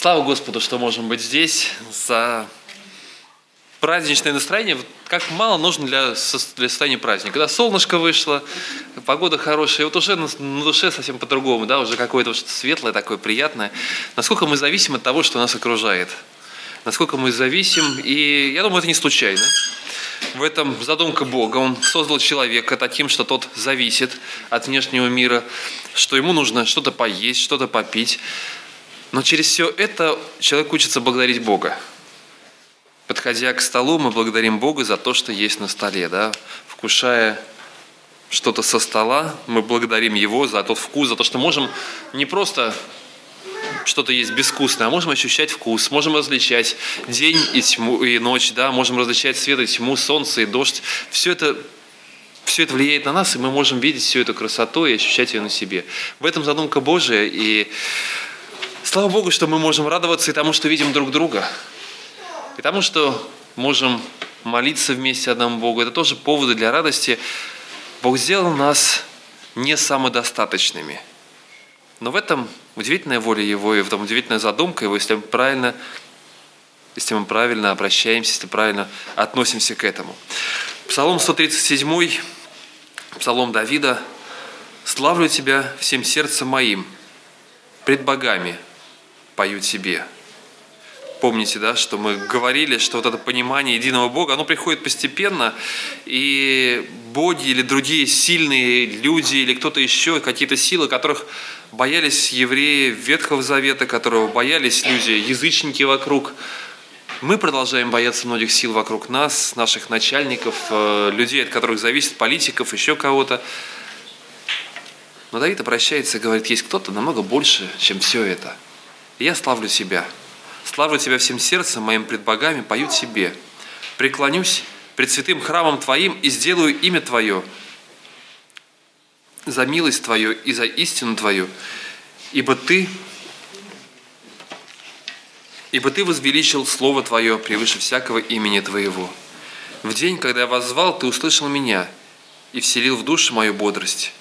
Слава Господу, что можем быть здесь за праздничное настроение. Как мало нужно для, для состояния праздника. Когда солнышко вышло, погода хорошая, и вот уже на, на душе совсем по-другому, да, уже какое-то что-то светлое, такое приятное. Насколько мы зависим от того, что нас окружает. Насколько мы зависим, и я думаю, это не случайно. В этом задумка Бога. Он создал человека таким, что тот зависит от внешнего мира, что ему нужно что-то поесть, что-то попить. Но через все это человек учится благодарить Бога. Подходя к столу, мы благодарим Бога за то, что есть на столе. Да? Вкушая что-то со стола, мы благодарим Его за тот вкус, за то, что можем не просто что-то есть безвкусное, а можем ощущать вкус, можем различать день и, тьму, и ночь, да, можем различать свет и тьму, солнце и дождь. Все это, все это влияет на нас, и мы можем видеть всю эту красоту и ощущать ее на себе. В этом задумка Божия, и Слава Богу, что мы можем радоваться и тому, что видим друг друга, и тому, что можем молиться вместе одному Богу. Это тоже поводы для радости. Бог сделал нас не самодостаточными. Но в этом удивительная воля Его и в этом удивительная задумка Его, если мы правильно, если мы правильно обращаемся, если правильно относимся к этому. Псалом 137, Псалом Давида. «Славлю Тебя всем сердцем моим, пред богами, пою тебе. Помните, да, что мы говорили, что вот это понимание единого Бога, оно приходит постепенно, и боги или другие сильные люди или кто-то еще, какие-то силы, которых боялись евреи Ветхого Завета, которого боялись люди, язычники вокруг, мы продолжаем бояться многих сил вокруг нас, наших начальников, э, людей, от которых зависит политиков, еще кого-то. Но Давид обращается и говорит, есть кто-то намного больше, чем все это – я славлю Тебя. Славлю Тебя всем сердцем моим пред богами, пою Тебе. Преклонюсь пред святым храмом Твоим и сделаю имя Твое за милость Твою и за истину Твою, ибо Ты Ибо Ты возвеличил Слово Твое превыше всякого имени Твоего. В день, когда я воззвал, Ты услышал меня и вселил в душу мою бодрость.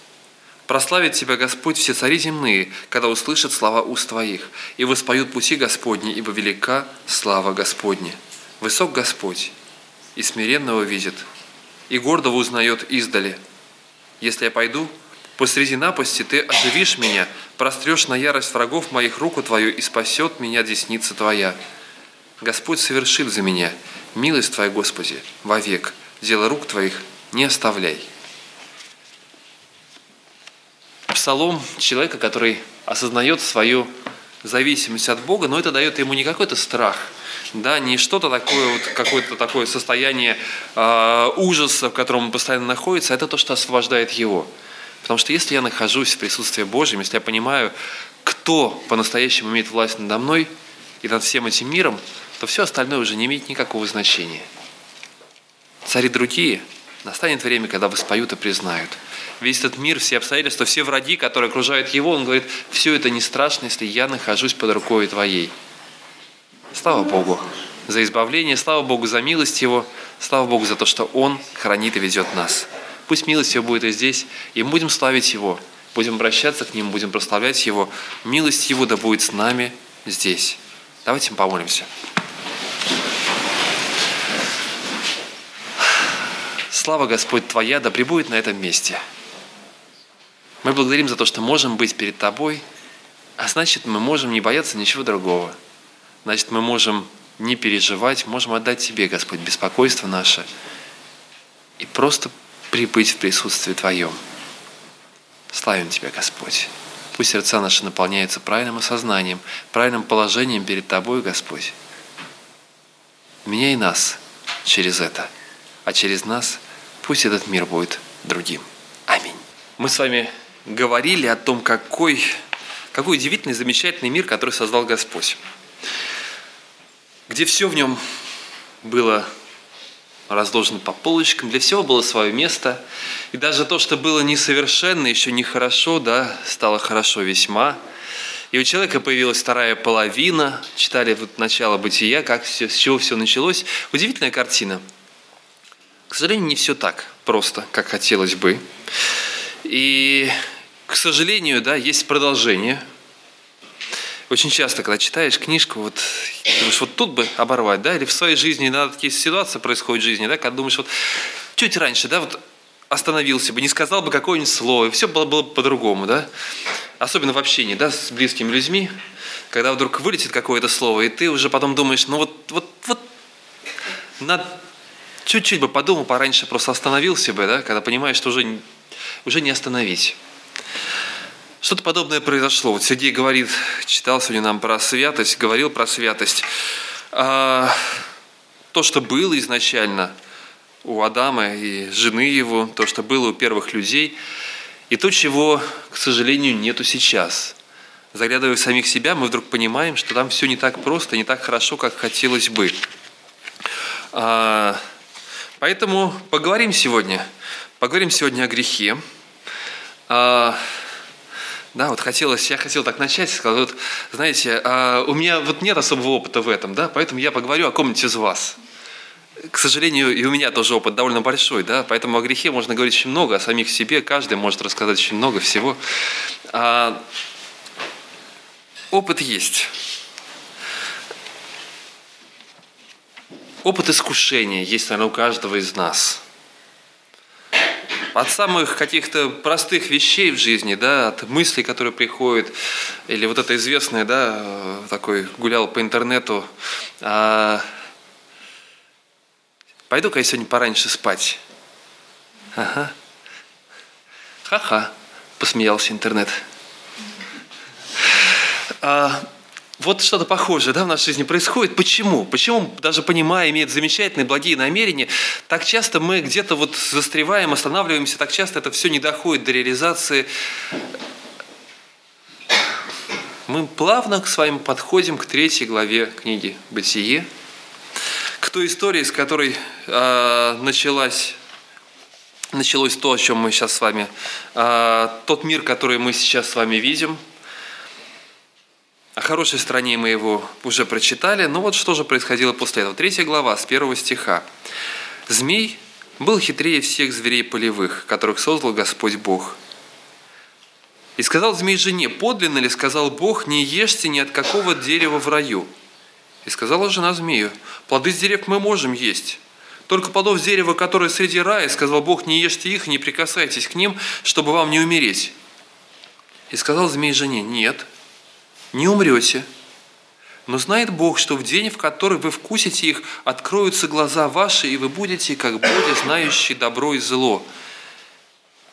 Прославит Тебя Господь все цари земные, когда услышат слова уст Твоих, и воспоют пути Господни, ибо велика слава Господня. Высок Господь, и смиренного видит, и гордого узнает издали. Если я пойду, посреди напасти Ты оживишь меня, прострешь на ярость врагов моих руку Твою, и спасет меня десница Твоя. Господь совершил за меня, милость Твоя, Господи, вовек, дело рук Твоих не оставляй псалом человека, который осознает свою зависимость от Бога, но это дает ему не какой-то страх, да, не что-то такое, вот какое-то такое состояние э, ужаса, в котором он постоянно находится, а это то, что освобождает его. Потому что если я нахожусь в присутствии Божьем, если я понимаю, кто по-настоящему имеет власть надо мной и над всем этим миром, то все остальное уже не имеет никакого значения. Цари другие, настанет время, когда воспоют и признают – весь этот мир, все обстоятельства, все враги, которые окружают его, он говорит, все это не страшно, если я нахожусь под рукой твоей. Слава Богу за избавление, слава Богу за милость Его, слава Богу за то, что Он хранит и ведет нас. Пусть милость Его будет и здесь, и будем славить Его, будем обращаться к Нему, будем прославлять Его. Милость Его да будет с нами здесь. Давайте помолимся. Слава Господь Твоя да пребудет на этом месте. Мы благодарим за то, что можем быть перед Тобой, а значит, мы можем не бояться ничего другого. Значит, мы можем не переживать, можем отдать Тебе, Господь, беспокойство наше и просто прибыть в присутствии Твоем. Славим Тебя, Господь. Пусть сердца наши наполняются правильным осознанием, правильным положением перед Тобой, Господь. Меняй нас через это, а через нас пусть этот мир будет другим. Аминь. Мы с вами говорили о том, какой, какой удивительный, замечательный мир, который создал Господь. Где все в нем было разложено по полочкам, для всего было свое место. И даже то, что было несовершенно, еще нехорошо, да, стало хорошо весьма. И у человека появилась вторая половина. Читали вот начало бытия, как все, с чего все началось. Удивительная картина. К сожалению, не все так просто, как хотелось бы. И к сожалению, да, есть продолжение. Очень часто, когда читаешь книжку, вот думаешь, вот тут бы оборвать, да, или в своей жизни иногда такие ситуации происходят в жизни, да, когда думаешь, вот чуть раньше, да, вот остановился бы, не сказал бы какое-нибудь слово, и все было, было по-другому, да. Особенно в общении, да, с близкими людьми, когда вдруг вылетит какое-то слово, и ты уже потом думаешь, ну вот, вот, вот, надо чуть-чуть бы подумал пораньше, просто остановился бы, да, когда понимаешь, что уже, уже не остановить. Что-то подобное произошло. Вот Сергей говорит, читал сегодня нам про святость, говорил про святость. А, то, что было изначально у Адама и жены его, то, что было у первых людей, и то, чего, к сожалению, нету сейчас. Заглядывая в самих себя, мы вдруг понимаем, что там все не так просто, не так хорошо, как хотелось бы. А, Поэтому поговорим сегодня. Поговорим сегодня о грехе. А, да, вот хотелось, я хотел так начать, сказал, вот, знаете, а, у меня вот нет особого опыта в этом, да, поэтому я поговорю о ком-нибудь из вас. К сожалению, и у меня тоже опыт довольно большой, да, поэтому о грехе можно говорить очень много, о самих себе, каждый может рассказать очень много всего. А, опыт есть. Опыт искушения есть, наверное, у каждого из нас. От самых каких-то простых вещей в жизни, да, от мыслей, которые приходят, или вот это известное, да, такой гулял по интернету, а, пойду-ка я сегодня пораньше спать. Ага. Ха-ха, посмеялся интернет. А, вот что-то похожее да, в нашей жизни происходит. Почему? Почему, даже понимая, имеет замечательные, благие намерения, так часто мы где-то вот застреваем, останавливаемся, так часто это все не доходит до реализации. Мы плавно с вами подходим к третьей главе книги «Бытие», к той истории, с которой э, началась началось то, о чем мы сейчас с вами, э, тот мир, который мы сейчас с вами видим – о хорошей стороне мы его уже прочитали, но вот что же происходило после этого. Третья глава с первого стиха. «Змей был хитрее всех зверей полевых, которых создал Господь Бог. И сказал змей жене, подлинно ли, сказал Бог, не ешьте ни от какого дерева в раю. И сказала жена змею, плоды с дерев мы можем есть, только плодов дерева, которые среди рая, сказал Бог, не ешьте их, не прикасайтесь к ним, чтобы вам не умереть. И сказал змей жене, нет, не умрете. Но знает Бог, что в день, в который вы вкусите их, откроются глаза ваши, и вы будете, как боги, знающие добро и зло.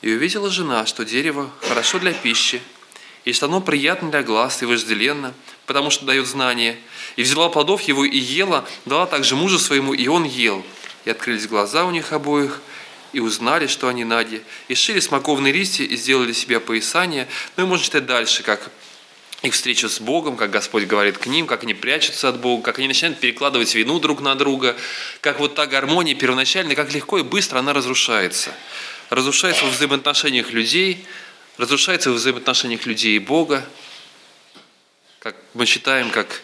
И увидела жена, что дерево хорошо для пищи, и что оно приятно для глаз и вожделенно, потому что дает знание. И взяла плодов его и ела, дала также мужу своему, и он ел. И открылись глаза у них обоих, и узнали, что они нади, и шили смоковные листья, и сделали себе поясание. Ну и можно читать дальше, как их встречу с Богом, как Господь говорит к ним, как они прячутся от Бога, как они начинают перекладывать вину друг на друга, как вот та гармония первоначальная, как легко и быстро она разрушается. Разрушается во взаимоотношениях людей, разрушается во взаимоотношениях людей и Бога, как мы читаем, как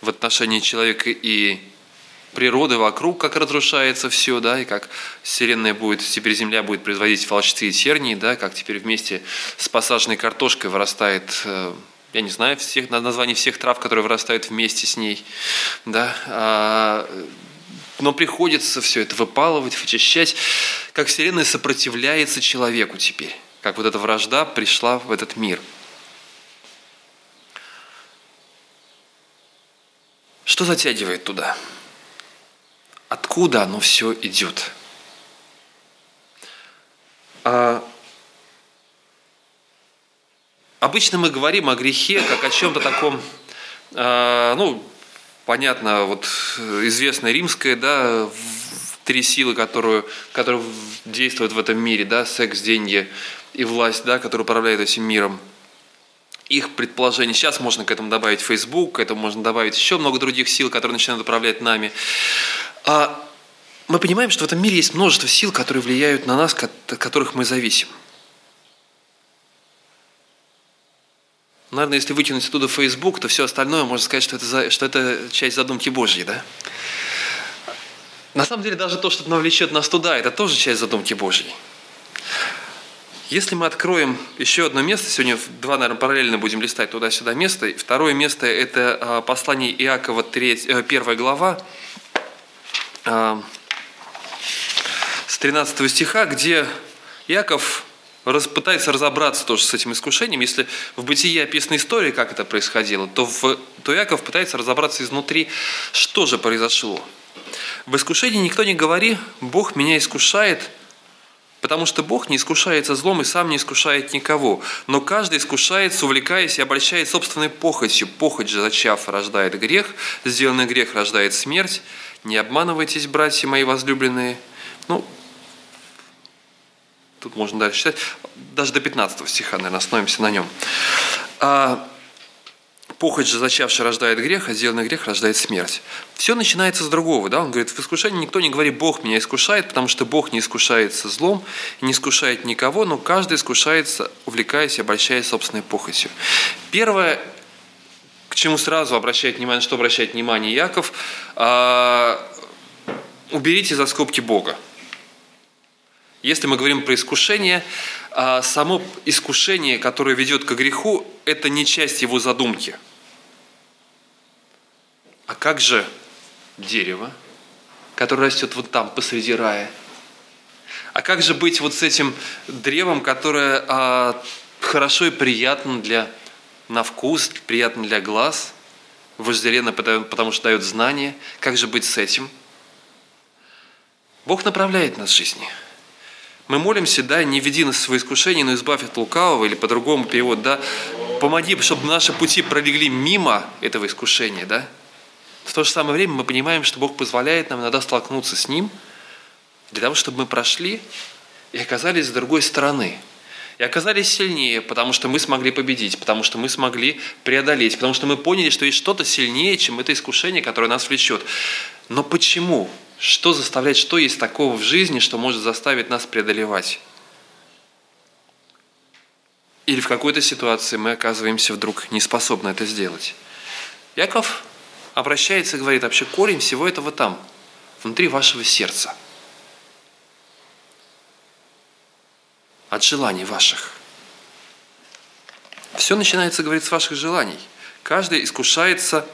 в отношении человека и природы вокруг, как разрушается все, да, и как Вселенная будет, теперь Земля будет производить волчцы и тернии, да, как теперь вместе с посаженной картошкой вырастает э, я не знаю всех, названий всех трав, которые вырастают вместе с ней, да, а, но приходится все это выпалывать, вычищать, как Вселенная сопротивляется человеку теперь, как вот эта вражда пришла в этот мир. Что затягивает туда? Откуда оно все идет? А Обычно мы говорим о грехе как о чем-то таком, э, ну, понятно, вот известная римская, да, три силы, которые, которые действуют в этом мире, да, секс, деньги и власть, да, которые управляют этим миром. Их предположение, сейчас можно к этому добавить Facebook, к этому можно добавить еще много других сил, которые начинают управлять нами. А мы понимаем, что в этом мире есть множество сил, которые влияют на нас, от которых мы зависим. Наверное, если вытянуть оттуда Facebook, то все остальное можно сказать, что это, за, что это часть задумки Божьей, да? На самом деле, даже то, что навлечет нас туда, это тоже часть задумки Божьей. Если мы откроем еще одно место, сегодня два, наверное, параллельно будем листать туда-сюда место. Второе место – это а, послание Иакова, 3, 1 э, глава, а, с 13 стиха, где Иаков пытается разобраться тоже с этим искушением. Если в бытии описана история, как это происходило, то, в, то Иаков пытается разобраться изнутри, что же произошло. В искушении никто не говори, Бог меня искушает – Потому что Бог не искушается злом и сам не искушает никого. Но каждый искушается, увлекаясь и обольщает собственной похотью. Похоть же, зачав, рождает грех, сделанный грех рождает смерть. Не обманывайтесь, братья мои возлюбленные. Ну, тут можно дальше читать. Даже до 15 стиха, наверное, остановимся на нем. А, Похоть же, зачавший, рождает грех, а сделанный грех рождает смерть. Все начинается с другого. Да? Он говорит, в искушении никто не говорит, Бог меня искушает, потому что Бог не искушается злом, не искушает никого, но каждый искушается, увлекаясь и обольщаясь собственной похотью. Первое, к чему сразу обращает внимание, что обращает внимание Яков, а, уберите за скобки Бога. Если мы говорим про искушение, а, само искушение, которое ведет к греху, это не часть его задумки. А как же дерево, которое растет вот там, посреди рая? А как же быть вот с этим древом, которое а, хорошо и приятно для, на вкус, приятно для глаз, вожделенно, потому что дает знания? Как же быть с этим? Бог направляет нас в жизни – мы молимся, да, не веди нас в свои искушения, но избавь от лукавого, или по-другому перевод, да, помоги, чтобы наши пути пролегли мимо этого искушения, да. В то же самое время мы понимаем, что Бог позволяет нам иногда столкнуться с Ним, для того, чтобы мы прошли и оказались с другой стороны. И оказались сильнее, потому что мы смогли победить, потому что мы смогли преодолеть, потому что мы поняли, что есть что-то сильнее, чем это искушение, которое нас влечет. Но почему? Что заставляет, что есть такого в жизни, что может заставить нас преодолевать? Или в какой-то ситуации мы оказываемся вдруг не способны это сделать. Яков обращается и говорит, вообще корень всего этого там, внутри вашего сердца. От желаний ваших. Все начинается, говорит, с ваших желаний. Каждый искушается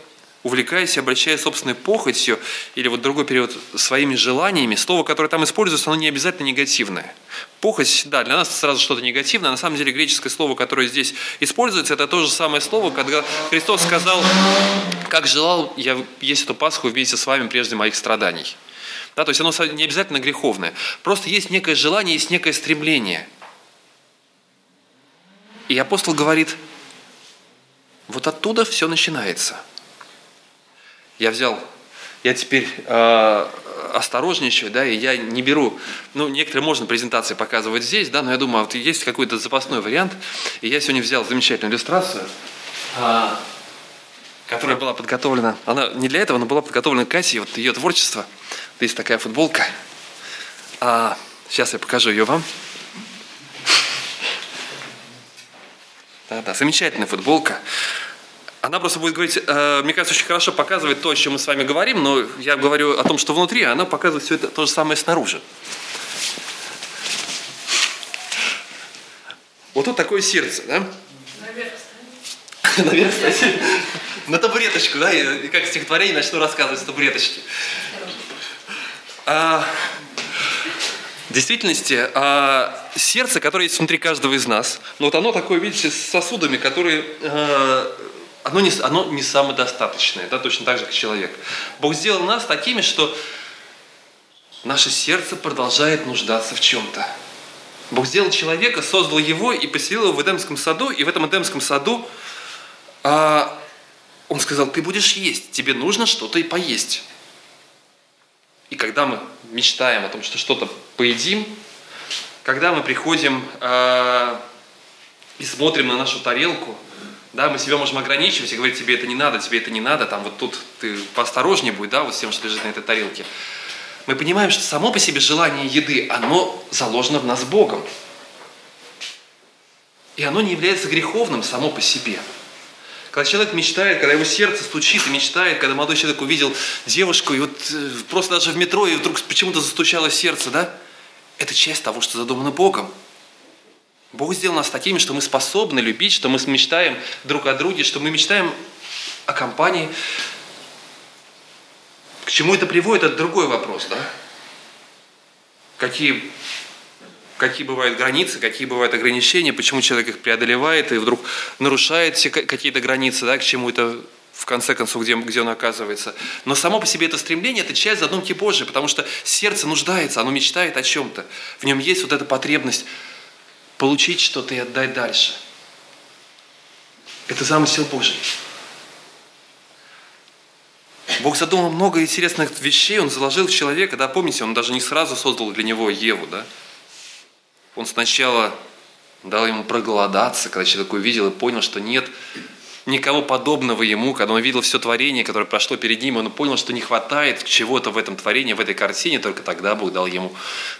увлекаясь и обращая собственной похотью, или вот другой период своими желаниями, слово, которое там используется, оно не обязательно негативное. Похоть, да, для нас сразу что-то негативное. На самом деле греческое слово, которое здесь используется, это то же самое слово, когда Христос сказал, как желал я есть эту Пасху вместе с вами прежде моих страданий. Да, то есть оно не обязательно греховное. Просто есть некое желание, есть некое стремление. И апостол говорит, вот оттуда все начинается – я взял, я теперь э, осторожничаю, да, и я не беру, ну, некоторые можно презентации показывать здесь, да, но я думаю, а вот есть какой-то запасной вариант, и я сегодня взял замечательную иллюстрацию, э, которая была подготовлена, она не для этого, но была подготовлена Катей, вот ее творчество, есть такая футболка, а, сейчас я покажу ее вам. Да-да, замечательная футболка. Она просто будет говорить, э, мне кажется, очень хорошо показывает то, о чем мы с вами говорим, но я говорю о том, что внутри, а она показывает все это то же самое снаружи. Вот тут такое сердце, да? Наверх. Наверх, кстати. На табуреточку, да? И как стихотворение начну рассказывать с табуреточки. А, в действительности, а, сердце, которое есть внутри каждого из нас, ну вот оно такое, видите, с сосудами, которые а, оно не, оно не самодостаточное, да, точно так же, как человек. Бог сделал нас такими, что наше сердце продолжает нуждаться в чем-то. Бог сделал человека, создал его и поселил его в Эдемском саду, и в этом Эдемском саду а, он сказал, ты будешь есть, тебе нужно что-то и поесть. И когда мы мечтаем о том, что что-то поедим, когда мы приходим а, и смотрим на нашу тарелку – да, мы себя можем ограничивать и говорить, тебе это не надо, тебе это не надо, там вот тут ты поосторожнее будь, да, вот с тем, что лежит на этой тарелке. Мы понимаем, что само по себе желание еды, оно заложено в нас Богом. И оно не является греховным само по себе. Когда человек мечтает, когда его сердце стучит и мечтает, когда молодой человек увидел девушку, и вот э, просто даже в метро, и вдруг почему-то застучало сердце, да? Это часть того, что задумано Богом. Бог сделал нас такими, что мы способны любить, что мы мечтаем друг о друге, что мы мечтаем о компании. К чему это приводит, это другой вопрос, да? Какие, какие бывают границы, какие бывают ограничения, почему человек их преодолевает и вдруг нарушает какие-то границы, да, к чему это в конце концов, где, где он оказывается. Но само по себе это стремление – это часть задумки Божьей, потому что сердце нуждается, оно мечтает о чем-то. В нем есть вот эта потребность получить что-то и отдать дальше. Это замысел Божий. Бог задумал много интересных вещей, Он заложил в человека, да, помните, Он даже не сразу создал для него Еву, да. Он сначала дал ему проголодаться, когда человек увидел и понял, что нет никого подобного ему, когда он видел все творение, которое прошло перед ним, он понял, что не хватает чего-то в этом творении, в этой картине, только тогда Бог дал ему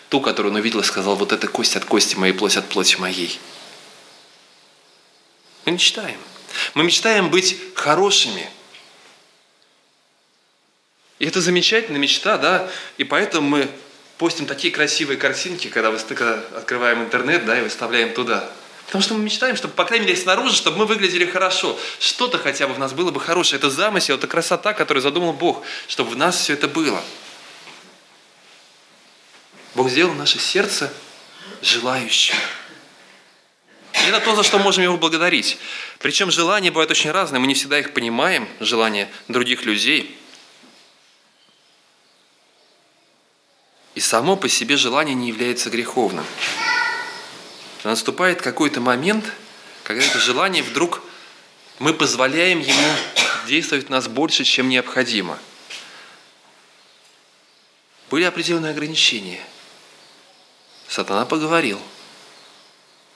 ту, которую он увидел и сказал, вот это кость от кости моей, плоть от плоти моей. Мы мечтаем. Мы мечтаем быть хорошими. И это замечательная мечта, да, и поэтому мы постим такие красивые картинки, когда, мы открываем интернет, да, и выставляем туда – Потому что мы мечтаем, чтобы, по крайней мере, снаружи, чтобы мы выглядели хорошо. Что-то хотя бы в нас было бы хорошее. Это замысел, это красота, которую задумал Бог, чтобы в нас все это было. Бог сделал наше сердце желающим. И это то, за что можем Его благодарить. Причем желания бывают очень разные, мы не всегда их понимаем, желания других людей. И само по себе желание не является греховным наступает какой-то момент, когда это желание вдруг мы позволяем ему действовать в нас больше, чем необходимо. Были определенные ограничения. Сатана поговорил.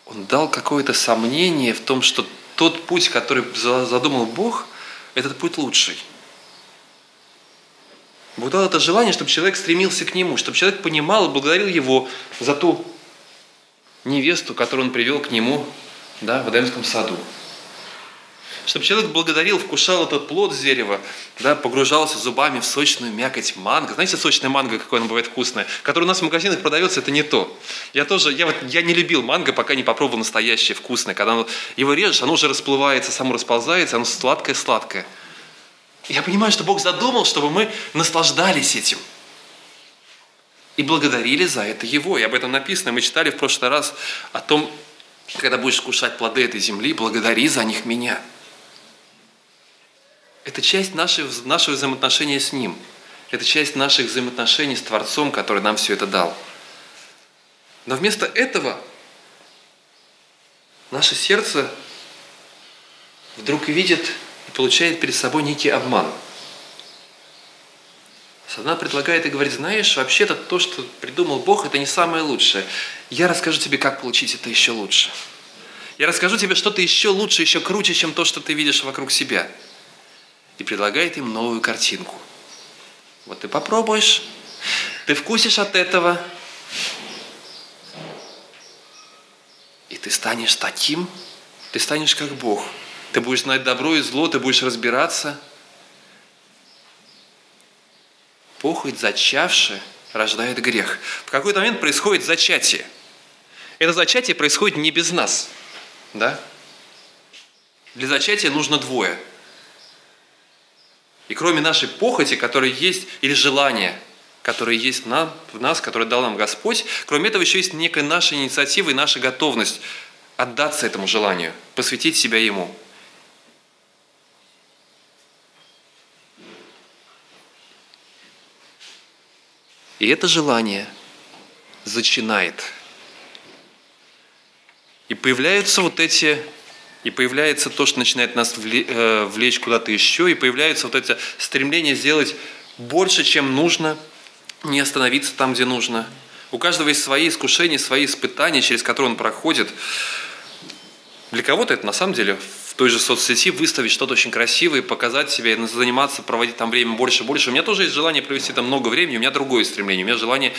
Он дал какое-то сомнение в том, что тот путь, который задумал Бог, этот путь лучший. Бог это желание, чтобы человек стремился к нему, чтобы человек понимал и благодарил его за ту невесту, которую он привел к нему да, в Эдемском саду. Чтобы человек благодарил, вкушал этот плод с дерева, да, погружался зубами в сочную мякоть манго. Знаете, сочная манго, какое она бывает вкусное, которое у нас в магазинах продается, это не то. Я тоже, я, вот, я не любил манго, пока не попробовал настоящее, вкусное. Когда оно, его режешь, оно уже расплывается, само расползается, оно сладкое-сладкое. Я понимаю, что Бог задумал, чтобы мы наслаждались этим – и благодарили за это Его. И об этом написано. Мы читали в прошлый раз о том, когда будешь кушать плоды этой земли, благодари за них меня. Это часть нашего, нашего взаимоотношения с Ним. Это часть наших взаимоотношений с Творцом, который нам все это дал. Но вместо этого наше сердце вдруг видит и получает перед собой некий обман – Сатана предлагает и говорит, знаешь, вообще-то то, что придумал Бог, это не самое лучшее. Я расскажу тебе, как получить это еще лучше. Я расскажу тебе что-то еще лучше, еще круче, чем то, что ты видишь вокруг себя. И предлагает им новую картинку. Вот ты попробуешь, ты вкусишь от этого, и ты станешь таким, ты станешь как Бог. Ты будешь знать добро и зло, ты будешь разбираться – Похоть зачавшая рождает грех. В какой-то момент происходит зачатие. Это зачатие происходит не без нас. Да? Для зачатия нужно двое. И кроме нашей похоти, которая есть, или желания, которое есть в нас, которое дал нам Господь, кроме этого еще есть некая наша инициатива и наша готовность отдаться этому желанию, посвятить себя Ему – И это желание зачинает. И появляются вот эти, и появляется то, что начинает нас э, влечь куда-то еще, и появляется вот это стремление сделать больше, чем нужно, не остановиться там, где нужно. У каждого есть свои искушения, свои испытания, через которые он проходит. Для кого-то это на самом деле той же соцсети выставить что-то очень красивое, показать себя, заниматься, проводить там время больше и больше. У меня тоже есть желание провести там много времени, у меня другое стремление, у меня желание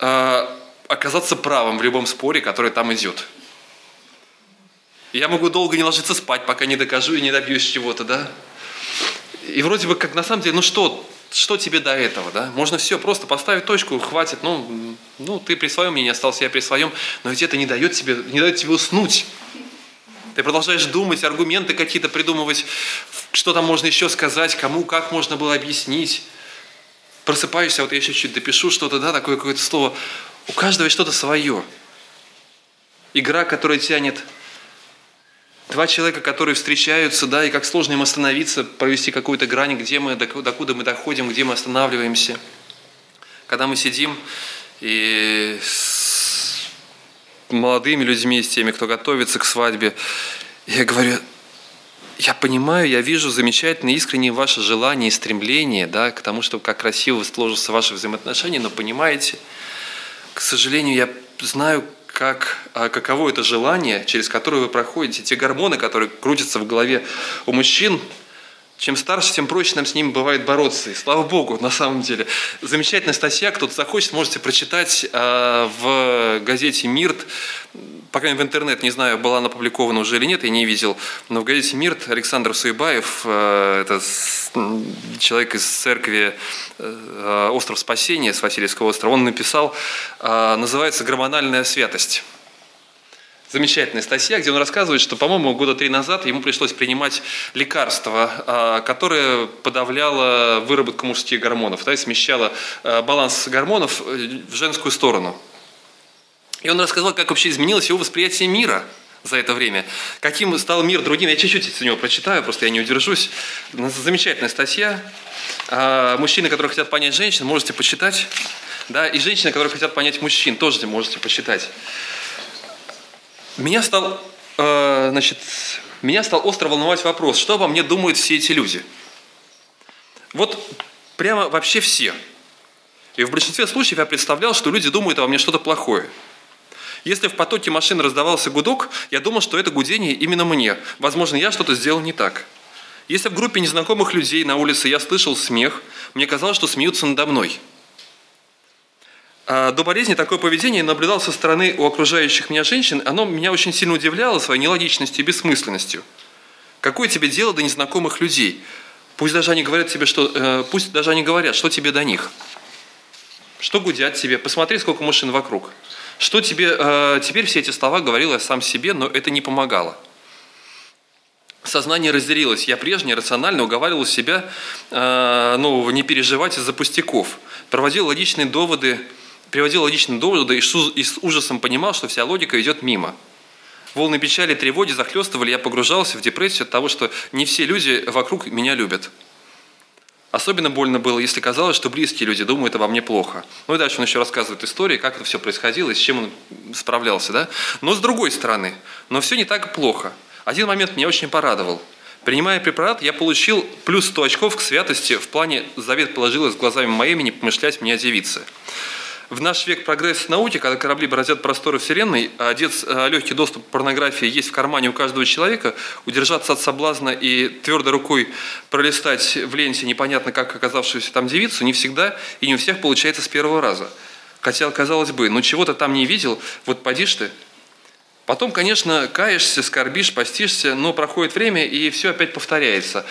э, оказаться правым в любом споре, который там идет. Я могу долго не ложиться спать, пока не докажу и не добьюсь чего-то, да? И вроде бы как на самом деле, ну что, что тебе до этого, да? Можно все, просто поставить точку, хватит, ну, ну ты при своем мнении остался, я при своем, но ведь это не дает тебе, не дает тебе уснуть. Ты продолжаешь думать, аргументы какие-то придумывать, что там можно еще сказать, кому, как можно было объяснить. Просыпаешься, вот я еще чуть допишу что-то, да, такое какое-то слово. У каждого есть что-то свое. Игра, которая тянет Два человека, которые встречаются, да, и как сложно им остановиться, провести какую-то грань, где мы, докуда мы доходим, где мы останавливаемся. Когда мы сидим и молодыми людьми, с теми, кто готовится к свадьбе, я говорю, я понимаю, я вижу замечательные, искренние ваши желания и стремления да, к тому, чтобы как красиво сложатся ваши взаимоотношения, но понимаете, к сожалению, я знаю, как, а, каково это желание, через которое вы проходите, те гормоны, которые крутятся в голове у мужчин, чем старше, тем проще нам с ним бывает бороться. И слава Богу, на самом деле. Замечательная статья, кто-то захочет, можете прочитать э, в газете «Мирт», по крайней мере, в интернет, не знаю, была она опубликована уже или нет, я не видел, но в газете «Мирт» Александр Суебаев, э, это человек из церкви э, «Остров спасения» с Васильевского острова, он написал, э, называется «Гормональная святость» замечательная статья, где он рассказывает, что, по-моему, года три назад ему пришлось принимать лекарство, а, которое подавляло выработку мужских гормонов, да, и смещало а, баланс гормонов э, в женскую сторону. И он рассказал, как вообще изменилось его восприятие мира за это время. Каким стал мир другим. Я чуть-чуть из него прочитаю, просто я не удержусь. Замечательная статья. А, мужчины, которые хотят понять женщин, можете почитать. Да, и женщины, которые хотят понять мужчин, тоже можете почитать. Меня стал, э, значит, меня стал остро волновать вопрос, что обо мне думают все эти люди. Вот прямо вообще все. И в большинстве случаев я представлял, что люди думают обо мне что-то плохое. Если в потоке машин раздавался гудок, я думал, что это гудение именно мне. Возможно, я что-то сделал не так. Если в группе незнакомых людей на улице я слышал смех, мне казалось, что смеются надо мной – до болезни такое поведение наблюдал со стороны у окружающих меня женщин. Оно меня очень сильно удивляло своей нелогичностью и бессмысленностью. Какое тебе дело до незнакомых людей? Пусть даже они говорят тебе, что, э, пусть даже они говорят, что тебе до них. Что гудят тебе? Посмотри, сколько мужчин вокруг. Что тебе, э, теперь все эти слова говорил я сам себе, но это не помогало. Сознание разделилось. Я прежне рационально уговаривал себя э, ну, не переживать из-за пустяков. Проводил логичные доводы, приводил логичные доводы и с ужасом понимал, что вся логика идет мимо. Волны печали, тревоги захлестывали, я погружался в депрессию от того, что не все люди вокруг меня любят. Особенно больно было, если казалось, что близкие люди думают обо мне плохо. Ну и дальше он еще рассказывает истории, как это все происходило и с чем он справлялся. Да? Но с другой стороны, но все не так плохо. Один момент меня очень порадовал. Принимая препарат, я получил плюс 100 очков к святости в плане «Завет положилось глазами моими не помышлять мне о девице». В наш век прогресса науки, когда корабли бороздят просторы Вселенной, а дец, а легкий доступ к порнографии есть в кармане у каждого человека, удержаться от соблазна и твердой рукой пролистать в ленте непонятно как оказавшуюся там девицу не всегда и не у всех получается с первого раза. Хотя, казалось бы, ну чего ты там не видел, вот подишь ты. Потом, конечно, каешься, скорбишь, постишься, но проходит время, и все опять повторяется.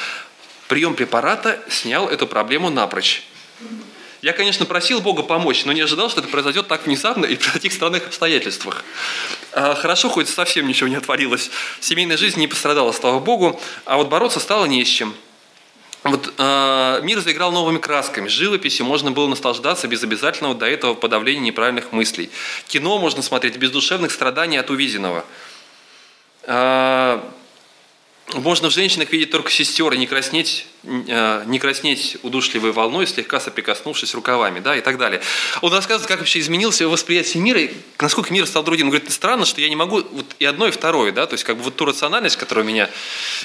Прием препарата снял эту проблему напрочь. Я, конечно, просил Бога помочь, но не ожидал, что это произойдет так внезапно и при таких странных обстоятельствах. А, хорошо, хоть совсем ничего не отворилось. Семейная жизнь не пострадала, слава Богу, а вот бороться стало не с чем. Вот э, мир заиграл новыми красками. Живописью можно было наслаждаться без обязательного до этого подавления неправильных мыслей. Кино можно смотреть без душевных страданий от увиденного. Э, можно в женщинах видеть только сестер и не краснеть, э, не краснеть удушливой волной, слегка соприкоснувшись рукавами, да, и так далее. Он рассказывает, как вообще изменился его восприятие мира, и насколько мир стал другим. Он говорит, странно, что я не могу вот и одно, и второе, да, то есть как бы вот ту рациональность, которая у меня,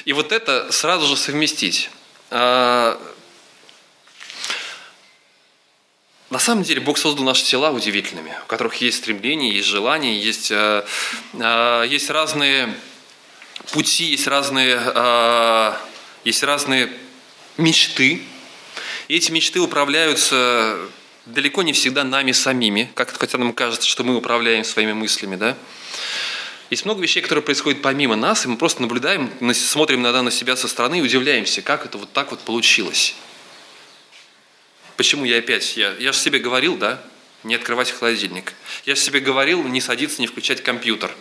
и вот это сразу же совместить. А, на самом деле Бог создал наши тела удивительными, у которых есть стремления, есть желания, есть, э, э, есть разные пути, есть разные, э, есть разные мечты. И эти мечты управляются далеко не всегда нами самими, как хотя нам кажется, что мы управляем своими мыслями, да? Есть много вещей, которые происходят помимо нас, и мы просто наблюдаем, смотрим иногда на себя со стороны и удивляемся, как это вот так вот получилось. Почему я опять? Я, я же себе говорил, да, не открывать холодильник. Я же себе говорил не садиться, не включать компьютер.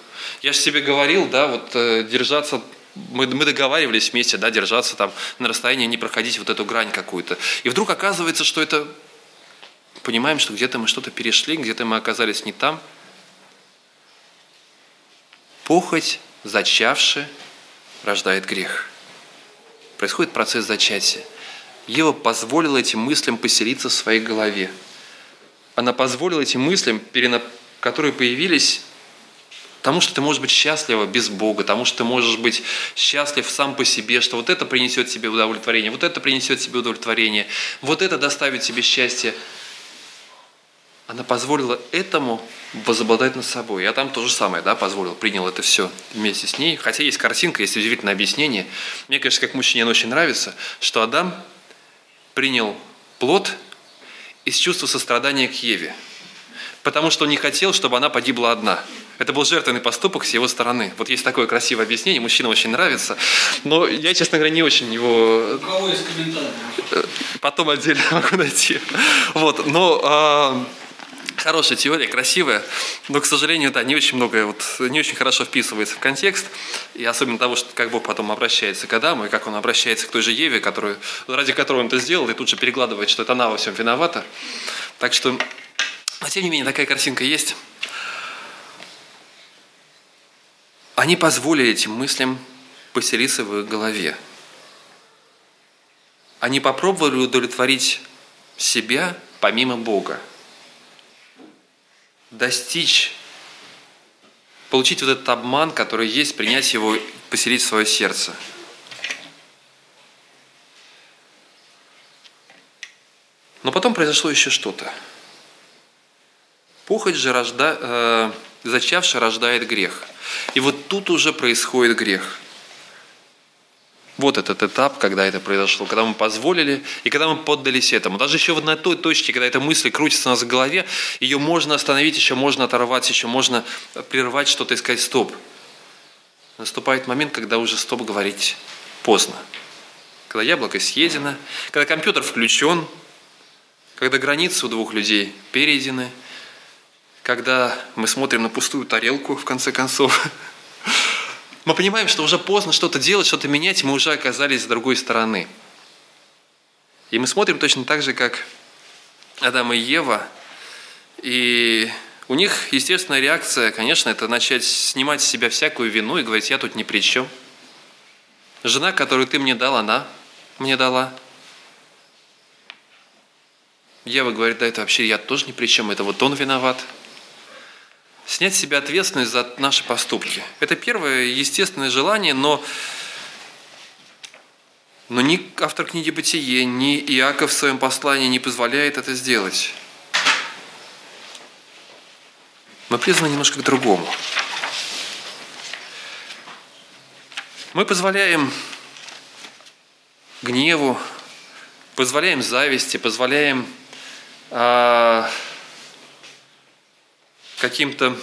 Я же себе говорил, да, вот э, держаться мы, мы договаривались вместе, да, держаться там на расстоянии, не проходить вот эту грань какую-то. И вдруг оказывается, что это... Понимаем, что где-то мы что-то перешли, где-то мы оказались не там. Похоть, зачавши, рождает грех. Происходит процесс зачатия. Ева позволила этим мыслям поселиться в своей голове. Она позволила этим мыслям, которые появились, тому, что ты можешь быть счастлива без Бога, тому, что ты можешь быть счастлив сам по себе, что вот это принесет тебе удовлетворение, вот это принесет тебе удовлетворение, вот это доставит тебе счастье. Она позволила этому возобладать над собой. Я там то же самое, да, позволил, принял это все вместе с ней. Хотя есть картинка, есть удивительное объяснение. Мне, конечно, как мужчине оно очень нравится, что Адам принял плод из чувства сострадания к Еве, потому что он не хотел, чтобы она погибла одна. Это был жертвенный поступок с его стороны. Вот есть такое красивое объяснение, мужчинам очень нравится. Но я, честно говоря, не очень его... У кого есть комментарий? Э, потом отдельно могу найти. Вот, но... А, хорошая теория, красивая, но, к сожалению, да, не очень многое, вот, не очень хорошо вписывается в контекст, и особенно того, что как Бог потом обращается к Адаму, и как он обращается к той же Еве, которую, ради которой он это сделал, и тут же перекладывает, что это она во всем виновата. Так что, но тем не менее, такая картинка есть. Они позволили этим мыслям поселиться в их голове. Они попробовали удовлетворить себя помимо Бога. Достичь, получить вот этот обман, который есть, принять его, поселить в свое сердце. Но потом произошло еще что-то. Похоть же рожда... э, зачавший рождает грех – и вот тут уже происходит грех. Вот этот этап, когда это произошло, когда мы позволили и когда мы поддались этому. Даже еще вот на той точке, когда эта мысль крутится у нас в голове, ее можно остановить, еще можно оторвать, еще можно прервать что-то и сказать «стоп». Наступает момент, когда уже «стоп» говорить поздно. Когда яблоко съедено, когда компьютер включен, когда границы у двух людей перейдены – когда мы смотрим на пустую тарелку, в конце концов, мы понимаем, что уже поздно что-то делать, что-то менять, мы уже оказались с другой стороны. И мы смотрим точно так же, как Адам и Ева, и у них естественная реакция, конечно, это начать снимать с себя всякую вину и говорить, я тут ни при чем. Жена, которую ты мне дал, она мне дала. Ева говорит, да это вообще я тоже ни при чем, это вот он виноват снять с себя ответственность за наши поступки. Это первое естественное желание, но, но ни автор книги «Бытие», ни Иаков в своем послании не позволяет это сделать. Мы призваны немножко к другому. Мы позволяем гневу, позволяем зависти, позволяем а, каким-то...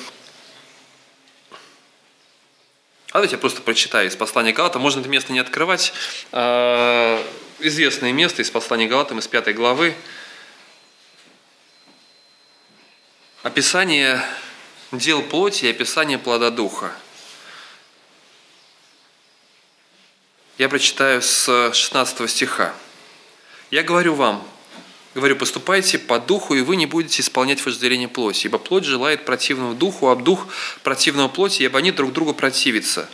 А давайте я просто прочитаю из послания Галата. Можно это место не открывать. А, известное место из послания Галатам из пятой главы. Описание дел плоти и описание плода духа. Я прочитаю с 16 стиха. «Я говорю вам, Говорю, поступайте по духу, и вы не будете исполнять вожделение плоти, ибо плоть желает противного духу, а дух противного плоти, ибо они друг другу противятся.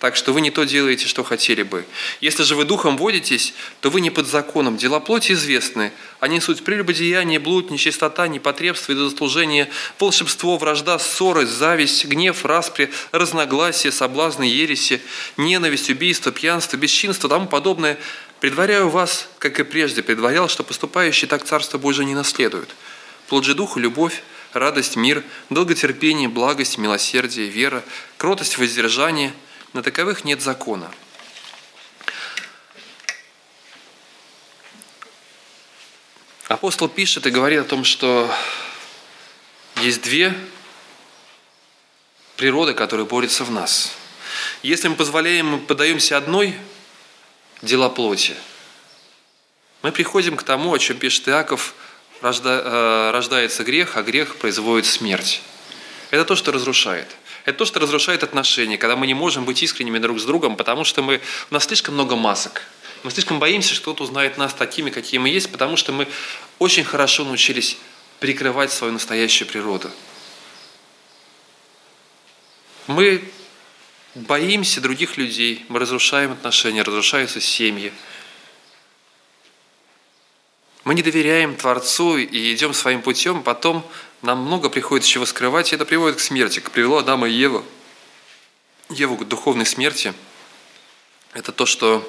Так что вы не то делаете, что хотели бы. Если же вы духом водитесь, то вы не под законом. Дела плоти известны. Они суть прелюбодеяние, блуд, нечистота, непотребство, идолослужение, волшебство, вражда, ссоры, зависть, гнев, распри, разногласия, соблазны, ереси, ненависть, убийство, пьянство, бесчинство, тому подобное – Предваряю вас, как и прежде предварял, что поступающие так Царство Божие не наследуют. Плод же Духа – любовь, радость, мир, долготерпение, благость, милосердие, вера, кротость, воздержание. На таковых нет закона. Апостол пишет и говорит о том, что есть две природы, которые борются в нас. Если мы позволяем, мы подаемся одной – дела плоти. Мы приходим к тому, о чем пишет Иаков, рожда, рождается грех, а грех производит смерть. Это то, что разрушает. Это то, что разрушает отношения, когда мы не можем быть искренними друг с другом, потому что мы, у нас слишком много масок. Мы слишком боимся, что кто-то узнает нас такими, какие мы есть, потому что мы очень хорошо научились прикрывать свою настоящую природу. Мы боимся других людей, мы разрушаем отношения, разрушаются семьи. Мы не доверяем Творцу и идем своим путем, потом нам много приходится чего скрывать, и это приводит к смерти, как привело Адама и Еву. Еву к духовной смерти. Это то, что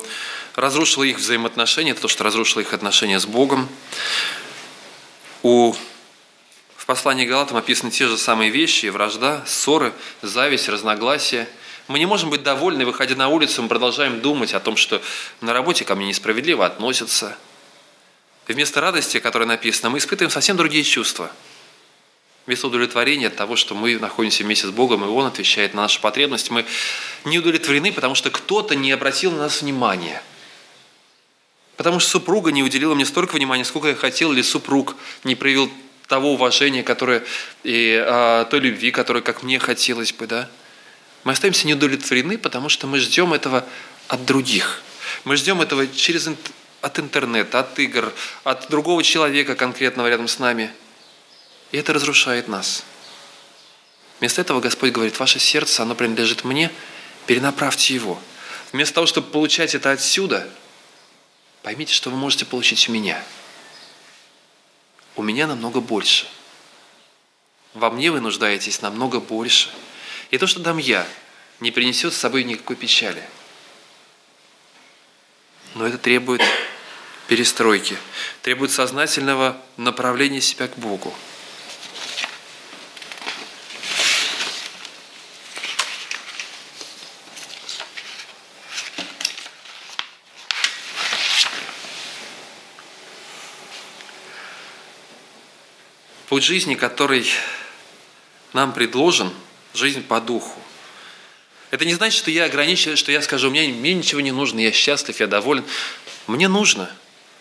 разрушило их взаимоотношения, это то, что разрушило их отношения с Богом. У в послании Галатам описаны те же самые вещи, вражда, ссоры, зависть, разногласия. Мы не можем быть довольны, выходя на улицу, мы продолжаем думать о том, что на работе ко мне несправедливо относятся. И вместо радости, которая написана, мы испытываем совсем другие чувства. Вместо удовлетворения от того, что мы находимся вместе с Богом, и Он отвечает на наши потребности, мы не удовлетворены, потому что кто-то не обратил на нас внимания. Потому что супруга не уделила мне столько внимания, сколько я хотел, или супруг не проявил того уважения, которое, и а, той любви, которой, как мне хотелось бы, да. Мы остаемся неудовлетворены, потому что мы ждем этого от других. Мы ждем этого через, от интернета, от игр, от другого человека конкретного рядом с нами. И это разрушает нас. Вместо этого Господь говорит, ваше сердце, оно принадлежит мне, перенаправьте его. Вместо того, чтобы получать это отсюда, поймите, что вы можете получить у меня – у меня намного больше. Во мне вы нуждаетесь намного больше. И то, что дам я, не принесет с собой никакой печали. Но это требует перестройки, требует сознательного направления себя к Богу. Путь жизни, который нам предложен, жизнь по духу. Это не значит, что я ограничен, что я скажу, мне, мне ничего не нужно, я счастлив, я доволен. Мне нужно.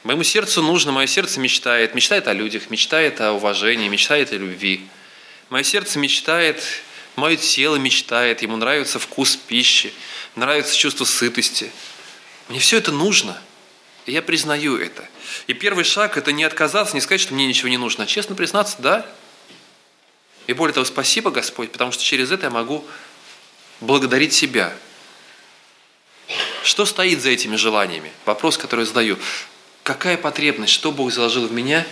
Моему сердцу нужно, мое сердце мечтает. Мечтает о людях, мечтает о уважении, мечтает о любви. Мое сердце мечтает, мое тело мечтает, ему нравится вкус пищи, нравится чувство сытости. Мне все это нужно – и я признаю это. И первый шаг – это не отказаться, не сказать, что мне ничего не нужно, а честно признаться, да. И более того, спасибо, Господь, потому что через это я могу благодарить себя. Что стоит за этими желаниями? Вопрос, который я задаю. Какая потребность, что Бог заложил в меня,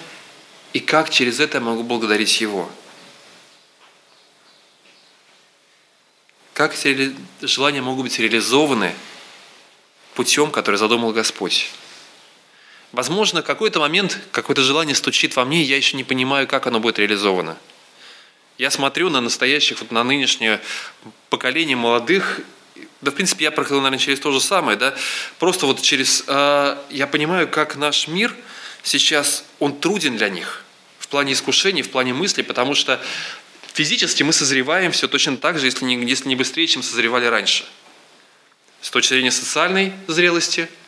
и как через это я могу благодарить Его? Как эти желания могут быть реализованы путем, который задумал Господь? Возможно, какой-то момент, какое-то желание стучит во мне, и я еще не понимаю, как оно будет реализовано. Я смотрю на настоящих, вот на нынешнее поколение молодых, да, в принципе, я проходил, наверное, через то же самое, да, просто вот через, э, я понимаю, как наш мир сейчас, он труден для них в плане искушений, в плане мыслей, потому что физически мы созреваем все точно так же, если не, если не быстрее, чем созревали раньше. С точки зрения социальной зрелости –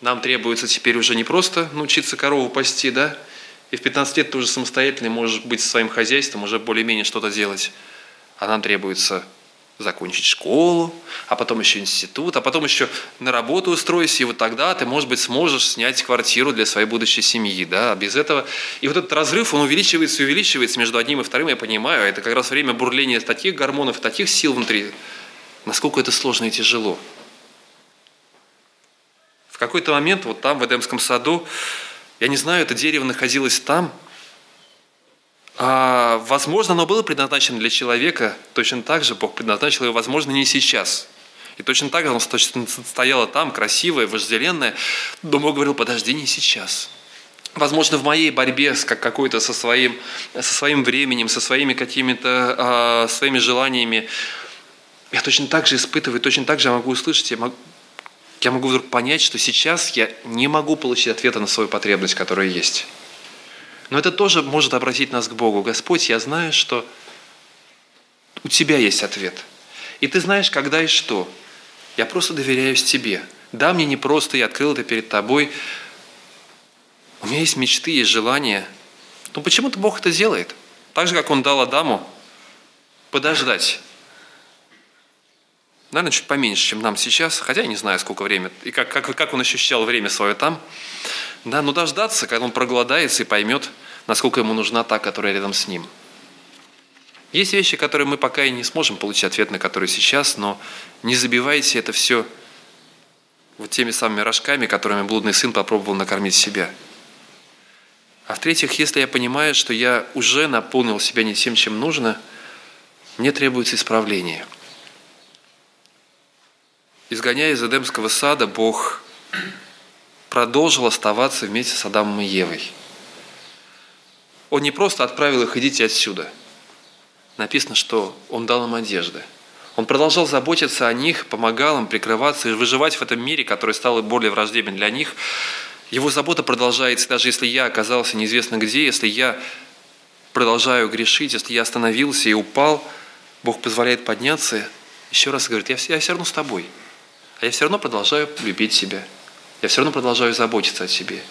нам требуется теперь уже не просто научиться корову пасти, да, и в 15 лет ты уже самостоятельный можешь быть своим хозяйством, уже более-менее что-то делать. А нам требуется закончить школу, а потом еще институт, а потом еще на работу устроиться, и вот тогда ты, может быть, сможешь снять квартиру для своей будущей семьи, да, без этого... И вот этот разрыв, он увеличивается и увеличивается между одним и вторым, я понимаю, это как раз время бурления таких гормонов, таких сил внутри, насколько это сложно и тяжело. Какой-то момент вот там, в Эдемском саду, я не знаю, это дерево находилось там, а, возможно, оно было предназначено для человека, точно так же Бог предназначил его, возможно, не сейчас. И точно так же оно стояло там, красивое, вожделенное, но Бог говорил, подожди, не сейчас. Возможно, в моей борьбе с как какой-то со своим, со своим временем, со своими какими-то э, своими желаниями, я точно так же испытываю, точно так же я могу услышать, я могу, я могу вдруг понять, что сейчас я не могу получить ответа на свою потребность, которая есть. Но это тоже может обратить нас к Богу. Господь, я знаю, что у Тебя есть ответ. И Ты знаешь, когда и что. Я просто доверяюсь Тебе. Да, мне не просто, я открыл это перед Тобой, у меня есть мечты, есть желания. Но почему-то Бог это делает. Так же, как Он дал Адаму подождать. Наверное, чуть поменьше, чем нам сейчас, хотя я не знаю, сколько времени, и как, как, как он ощущал время свое там. Да, но дождаться, когда он проголодается и поймет, насколько ему нужна та, которая рядом с ним. Есть вещи, которые мы пока и не сможем получить ответ на которые сейчас, но не забивайте это все вот теми самыми рожками, которыми блудный сын попробовал накормить себя. А в-третьих, если я понимаю, что я уже наполнил себя не тем, чем нужно, мне требуется исправление – изгоняя из Эдемского сада, Бог продолжил оставаться вместе с Адамом и Евой. Он не просто отправил их «идите отсюда». Написано, что Он дал им одежды. Он продолжал заботиться о них, помогал им прикрываться и выживать в этом мире, который стал более враждебен для них. Его забота продолжается, даже если я оказался неизвестно где, если я продолжаю грешить, если я остановился и упал, Бог позволяет подняться. Еще раз говорит, я, я все равно с тобой – а я все равно продолжаю любить себя. Я все равно продолжаю заботиться о себе.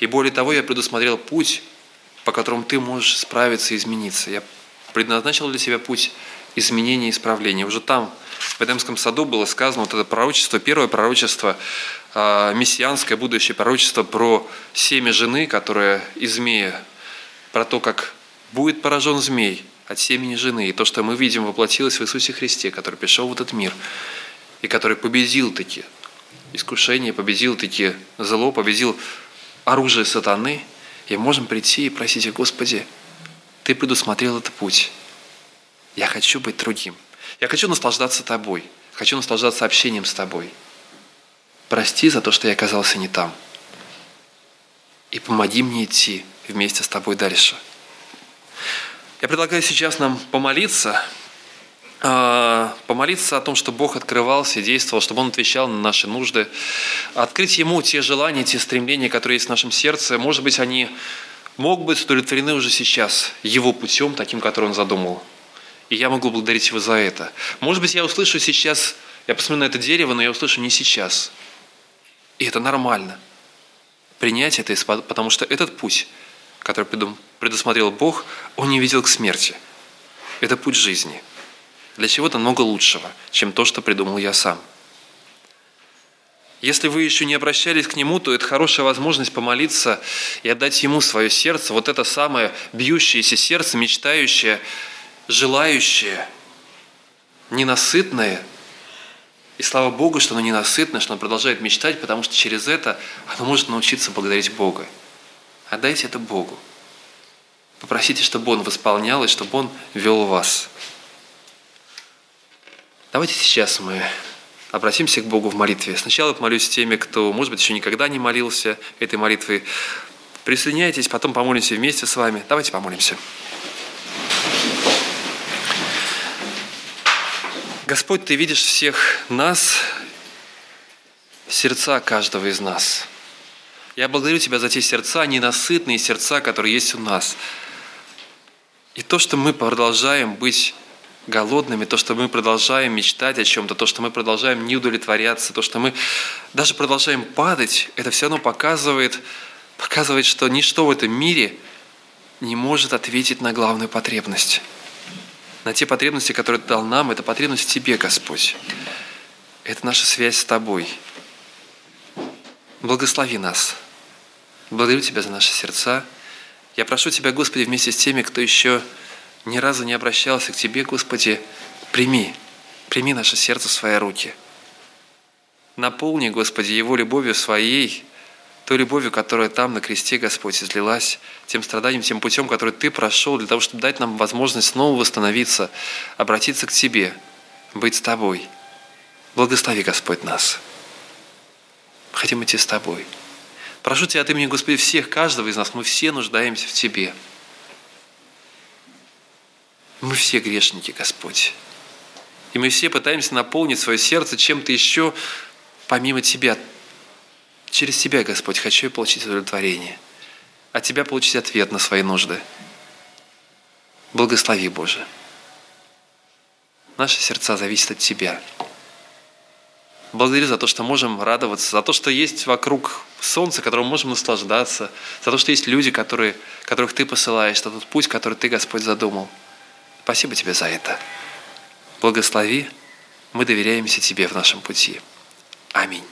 И более того, я предусмотрел путь, по которому ты можешь справиться и измениться. Я предназначил для себя путь изменения и исправления. Уже там, в Эдемском саду, было сказано вот это пророчество, первое пророчество, а, мессианское будущее пророчество про семя жены, которая из змея, про то, как будет поражен змей от семени жены. И то, что мы видим, воплотилось в Иисусе Христе, который пришел в этот мир и который победил таки искушение, победил таки зло, победил оружие сатаны, и можем прийти и просить, Господи, Ты предусмотрел этот путь. Я хочу быть другим. Я хочу наслаждаться Тобой. Хочу наслаждаться общением с Тобой. Прости за то, что я оказался не там. И помоги мне идти вместе с Тобой дальше. Я предлагаю сейчас нам помолиться, помолиться о том, чтобы Бог открывался и действовал, чтобы Он отвечал на наши нужды, открыть Ему те желания, те стремления, которые есть в нашем сердце. Может быть, они могут быть удовлетворены уже сейчас Его путем, таким, который Он задумал. И я могу благодарить Его за это. Может быть, я услышу сейчас, я посмотрю на это дерево, но я услышу не сейчас. И это нормально. Принять это, потому что этот путь, который предусмотрел Бог, Он не видел к смерти. Это путь жизни – для чего-то много лучшего, чем то, что придумал я сам. Если вы еще не обращались к Нему, то это хорошая возможность помолиться и отдать Ему свое сердце, вот это самое бьющееся сердце, мечтающее, желающее, ненасытное. И слава Богу, что оно ненасытное, что оно продолжает мечтать, потому что через это оно может научиться благодарить Бога. Отдайте это Богу. Попросите, чтобы Он восполнял и чтобы Он вел вас. Давайте сейчас мы обратимся к Богу в молитве. Сначала помолюсь теми, кто, может быть, еще никогда не молился этой молитвой. Присоединяйтесь, потом помолимся вместе с вами. Давайте помолимся. Господь, Ты видишь всех нас, сердца каждого из нас. Я благодарю Тебя за те сердца, ненасытные сердца, которые есть у нас. И то, что мы продолжаем быть голодными, то, что мы продолжаем мечтать о чем-то, то, что мы продолжаем не удовлетворяться, то, что мы даже продолжаем падать, это все равно показывает, показывает, что ничто в этом мире не может ответить на главную потребность. На те потребности, которые Ты дал нам, это потребность Тебе, Господь. Это наша связь с Тобой. Благослови нас. Благодарю Тебя за наши сердца. Я прошу Тебя, Господи, вместе с теми, кто еще ни разу не обращался к Тебе, Господи, прими, прими наше сердце в свои руки. Наполни, Господи, Его любовью своей, той любовью, которая там на кресте, Господь, излилась, тем страданием, тем путем, который Ты прошел, для того, чтобы дать нам возможность снова восстановиться, обратиться к Тебе, быть с Тобой. Благослови, Господь, нас. Хотим идти с Тобой. Прошу Тебя от имени, Господи, всех, каждого из нас, мы все нуждаемся в Тебе. Мы все грешники, Господь. И мы все пытаемся наполнить свое сердце чем-то еще помимо Тебя. Через Тебя, Господь, хочу я получить удовлетворение. От Тебя получить ответ на свои нужды. Благослови, Боже. Наши сердца зависят от Тебя. Благодарю за то, что можем радоваться, за то, что есть вокруг солнце, которым можем наслаждаться, за то, что есть люди, которые, которых Ты посылаешь, за тот путь, который Ты, Господь, задумал. Спасибо тебе за это. Благослови, мы доверяемся тебе в нашем пути. Аминь.